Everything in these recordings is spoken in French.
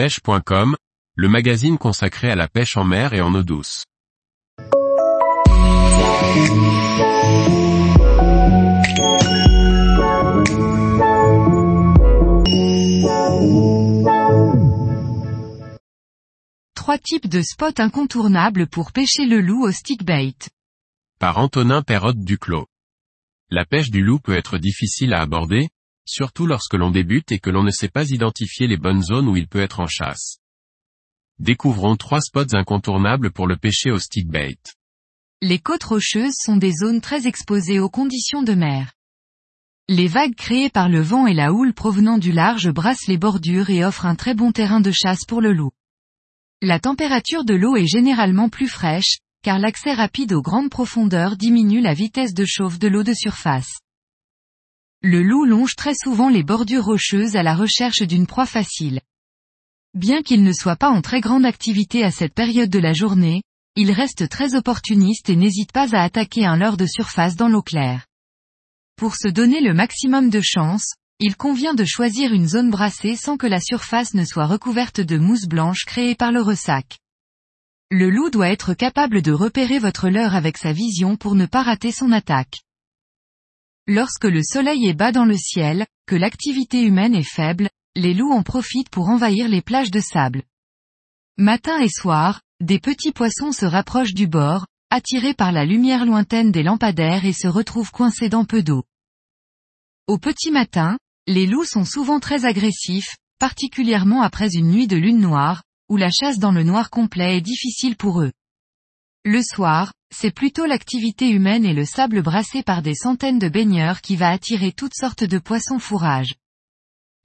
pêche.com, le magazine consacré à la pêche en mer et en eau douce. Trois types de spots incontournables pour pêcher le loup au stickbait. Par Antonin Perrotte Duclos. La pêche du loup peut être difficile à aborder, surtout lorsque l'on débute et que l'on ne sait pas identifier les bonnes zones où il peut être en chasse. Découvrons trois spots incontournables pour le pêcher au stickbait. Les côtes rocheuses sont des zones très exposées aux conditions de mer. Les vagues créées par le vent et la houle provenant du large brassent les bordures et offrent un très bon terrain de chasse pour le loup. La température de l'eau est généralement plus fraîche, car l'accès rapide aux grandes profondeurs diminue la vitesse de chauffe de l'eau de surface. Le loup longe très souvent les bordures rocheuses à la recherche d'une proie facile. Bien qu'il ne soit pas en très grande activité à cette période de la journée, il reste très opportuniste et n'hésite pas à attaquer un leurre de surface dans l'eau claire. Pour se donner le maximum de chance, il convient de choisir une zone brassée sans que la surface ne soit recouverte de mousse blanche créée par le ressac. Le loup doit être capable de repérer votre leurre avec sa vision pour ne pas rater son attaque. Lorsque le soleil est bas dans le ciel, que l'activité humaine est faible, les loups en profitent pour envahir les plages de sable. Matin et soir, des petits poissons se rapprochent du bord, attirés par la lumière lointaine des lampadaires et se retrouvent coincés dans peu d'eau. Au petit matin, les loups sont souvent très agressifs, particulièrement après une nuit de lune noire, où la chasse dans le noir complet est difficile pour eux. Le soir, c'est plutôt l'activité humaine et le sable brassé par des centaines de baigneurs qui va attirer toutes sortes de poissons fourrages.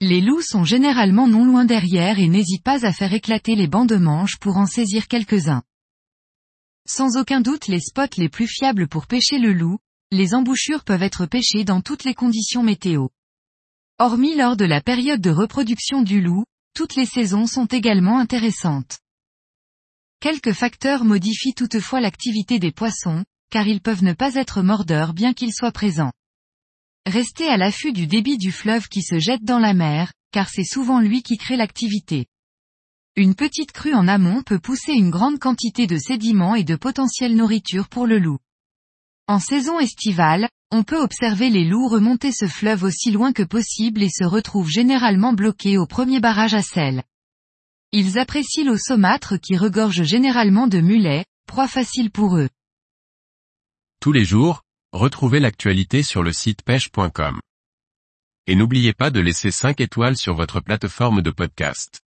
Les loups sont généralement non loin derrière et n'hésitent pas à faire éclater les bancs de manches pour en saisir quelques-uns. Sans aucun doute les spots les plus fiables pour pêcher le loup, les embouchures peuvent être pêchées dans toutes les conditions météo. Hormis lors de la période de reproduction du loup, toutes les saisons sont également intéressantes. Quelques facteurs modifient toutefois l'activité des poissons, car ils peuvent ne pas être mordeurs bien qu'ils soient présents. Restez à l'affût du débit du fleuve qui se jette dans la mer, car c'est souvent lui qui crée l'activité. Une petite crue en amont peut pousser une grande quantité de sédiments et de potentielle nourriture pour le loup. En saison estivale, on peut observer les loups remonter ce fleuve aussi loin que possible et se retrouvent généralement bloqués au premier barrage à sel. Ils apprécient l'eau saumâtre qui regorge généralement de mulets, proie facile pour eux. Tous les jours, retrouvez l'actualité sur le site pêche.com. Et n'oubliez pas de laisser 5 étoiles sur votre plateforme de podcast.